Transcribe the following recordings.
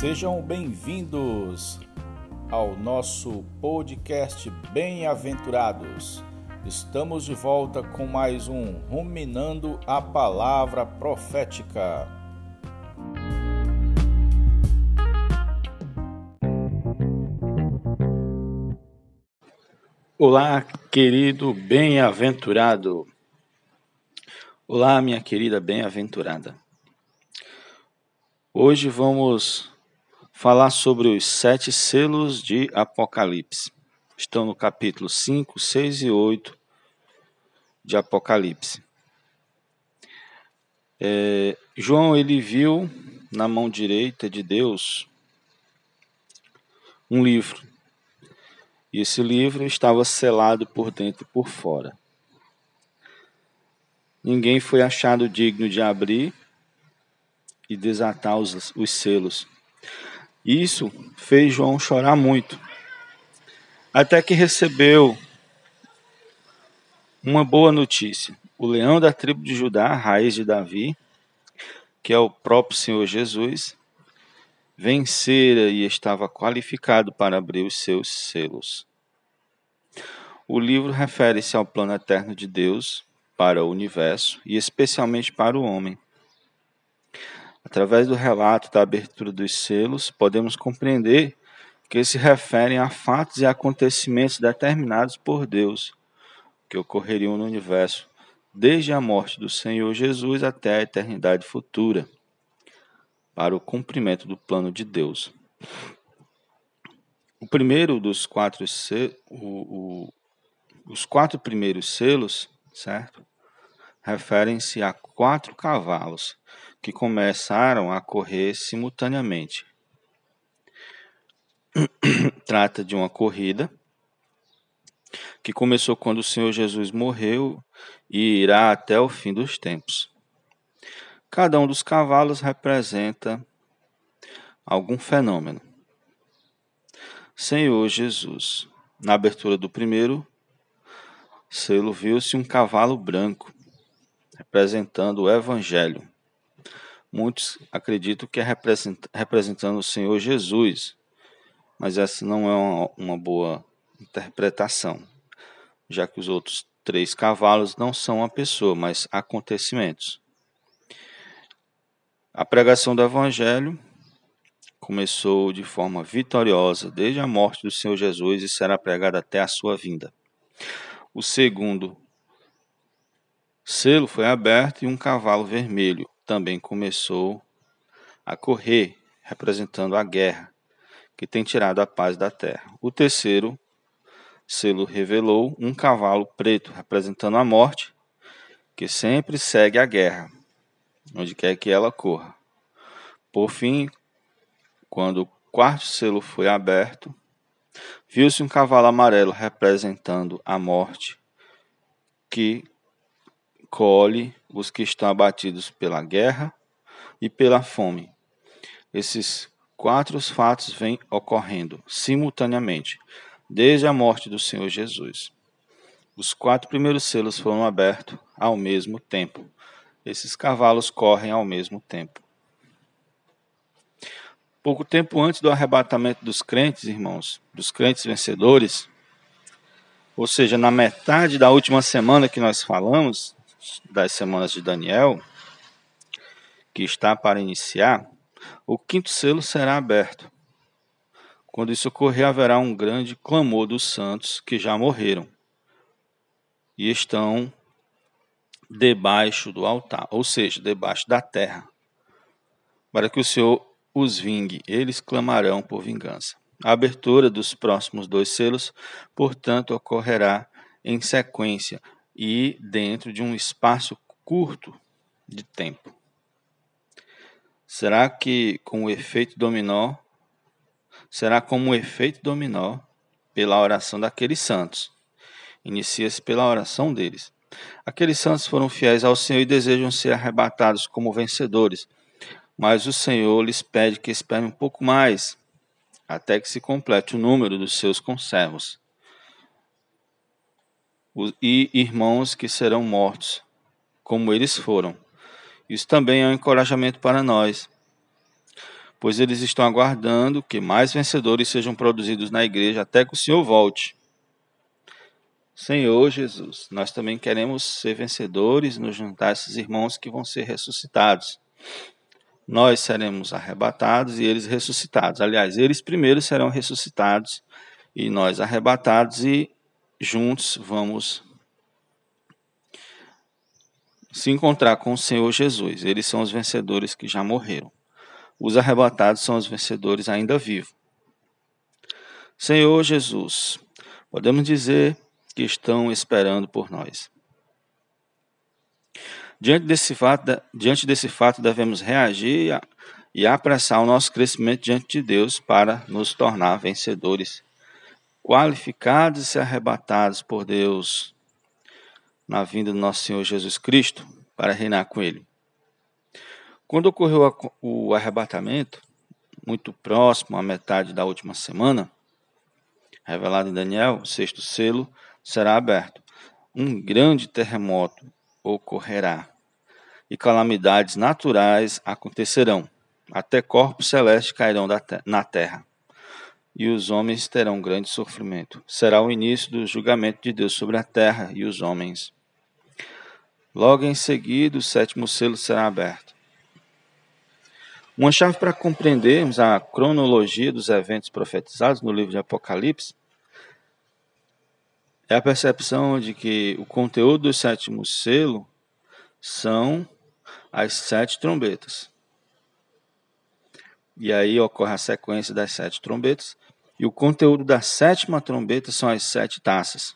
Sejam bem-vindos ao nosso podcast Bem-aventurados. Estamos de volta com mais um Ruminando a Palavra Profética. Olá, querido bem-aventurado. Olá, minha querida bem-aventurada. Hoje vamos falar sobre os sete selos de Apocalipse. Estão no capítulo 5, 6 e 8 de Apocalipse. É, João ele viu na mão direita de Deus um livro. E esse livro estava selado por dentro e por fora. Ninguém foi achado digno de abrir e desatar os, os selos. Isso fez João chorar muito, até que recebeu uma boa notícia. O leão da tribo de Judá, raiz de Davi, que é o próprio Senhor Jesus, vencera e estava qualificado para abrir os seus selos. O livro refere-se ao plano eterno de Deus para o universo e especialmente para o homem. Através do relato da abertura dos selos, podemos compreender que se referem a fatos e acontecimentos determinados por Deus que ocorreriam no universo desde a morte do Senhor Jesus até a eternidade futura, para o cumprimento do plano de Deus. O primeiro dos quatro o, o, os quatro primeiros selos, certo? Referem-se a quatro cavalos que começaram a correr simultaneamente. Trata de uma corrida que começou quando o Senhor Jesus morreu e irá até o fim dos tempos. Cada um dos cavalos representa algum fenômeno. Senhor Jesus. Na abertura do primeiro selo viu-se um cavalo branco, representando o Evangelho. Muitos acreditam que é representando o Senhor Jesus, mas essa não é uma, uma boa interpretação, já que os outros três cavalos não são uma pessoa, mas acontecimentos. A pregação do Evangelho começou de forma vitoriosa desde a morte do Senhor Jesus e será pregada até a sua vinda. O segundo selo foi aberto e um cavalo vermelho também começou a correr, representando a guerra, que tem tirado a paz da terra. O terceiro selo revelou um cavalo preto, representando a morte, que sempre segue a guerra, onde quer que ela corra. Por fim, quando o quarto selo foi aberto, viu-se um cavalo amarelo representando a morte, que colhe os que estão abatidos pela guerra e pela fome. Esses quatro fatos vêm ocorrendo simultaneamente, desde a morte do Senhor Jesus. Os quatro primeiros selos foram abertos ao mesmo tempo. Esses cavalos correm ao mesmo tempo. Pouco tempo antes do arrebatamento dos crentes, irmãos, dos crentes vencedores, ou seja, na metade da última semana que nós falamos, das semanas de Daniel, que está para iniciar, o quinto selo será aberto. Quando isso ocorrer, haverá um grande clamor dos santos que já morreram e estão debaixo do altar, ou seja, debaixo da terra, para que o Senhor os vingue, eles clamarão por vingança. A abertura dos próximos dois selos, portanto, ocorrerá em sequência, e dentro de um espaço curto de tempo. Será que com o efeito dominó, será como o efeito dominó pela oração daqueles santos. Inicia-se pela oração deles. Aqueles santos foram fiéis ao Senhor e desejam ser arrebatados como vencedores, mas o Senhor lhes pede que esperem um pouco mais, até que se complete o número dos seus conservos e irmãos que serão mortos, como eles foram. Isso também é um encorajamento para nós, pois eles estão aguardando que mais vencedores sejam produzidos na igreja até que o Senhor volte. Senhor Jesus, nós também queremos ser vencedores, nos juntar a esses irmãos que vão ser ressuscitados. Nós seremos arrebatados e eles ressuscitados. Aliás, eles primeiro serão ressuscitados e nós arrebatados e juntos vamos se encontrar com o Senhor Jesus. Eles são os vencedores que já morreram. Os arrebatados são os vencedores ainda vivos. Senhor Jesus, podemos dizer que estão esperando por nós. Diante desse fato, diante desse fato devemos reagir e apressar o nosso crescimento diante de Deus para nos tornar vencedores, qualificados e arrebatados por Deus na vinda do nosso Senhor Jesus Cristo para reinar com Ele. Quando ocorreu o arrebatamento, muito próximo à metade da última semana, revelado em Daniel, o sexto selo será aberto. Um grande terremoto ocorrerá e calamidades naturais acontecerão. Até corpos celestes cairão na terra e os homens terão grande sofrimento. Será o início do julgamento de Deus sobre a terra e os homens. Logo em seguida, o sétimo selo será aberto. Uma chave para compreendermos a cronologia dos eventos profetizados no livro de Apocalipse é a percepção de que o conteúdo do sétimo selo são as sete trombetas. E aí ocorre a sequência das sete trombetas. E o conteúdo da sétima trombeta são as sete taças.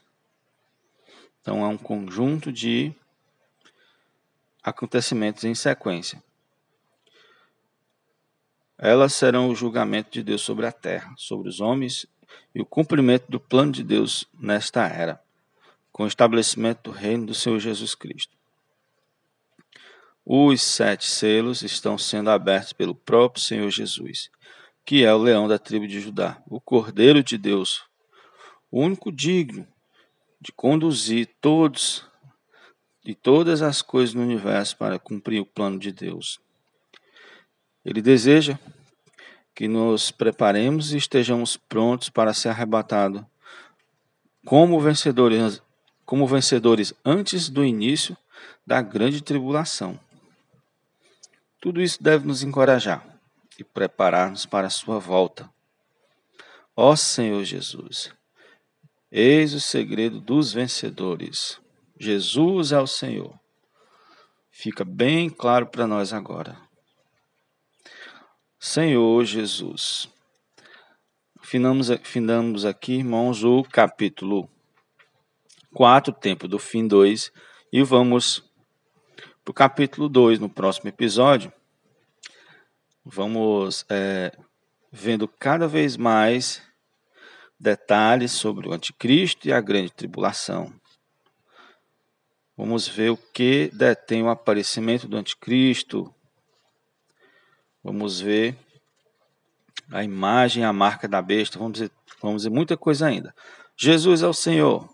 Então é um conjunto de acontecimentos em sequência. Elas serão o julgamento de Deus sobre a terra, sobre os homens e o cumprimento do plano de Deus nesta era, com o estabelecimento do reino do Senhor Jesus Cristo. Os sete selos estão sendo abertos pelo próprio Senhor Jesus, que é o leão da tribo de Judá, o Cordeiro de Deus, o único digno de conduzir todos e todas as coisas no universo para cumprir o plano de Deus. Ele deseja que nos preparemos e estejamos prontos para ser arrebatados como vencedores, como vencedores antes do início da grande tribulação. Tudo isso deve nos encorajar e preparar-nos para a sua volta. Ó Senhor Jesus, eis o segredo dos vencedores. Jesus é o Senhor. Fica bem claro para nós agora. Senhor Jesus. Finamos, finamos aqui, irmãos, o capítulo 4, tempo do fim 2, e vamos para o capítulo 2 no próximo episódio. Vamos é, vendo cada vez mais detalhes sobre o anticristo e a grande tribulação. Vamos ver o que detém o aparecimento do anticristo, Vamos ver a imagem, a marca da besta. Vamos ver, vamos ver muita coisa ainda. Jesus é o Senhor.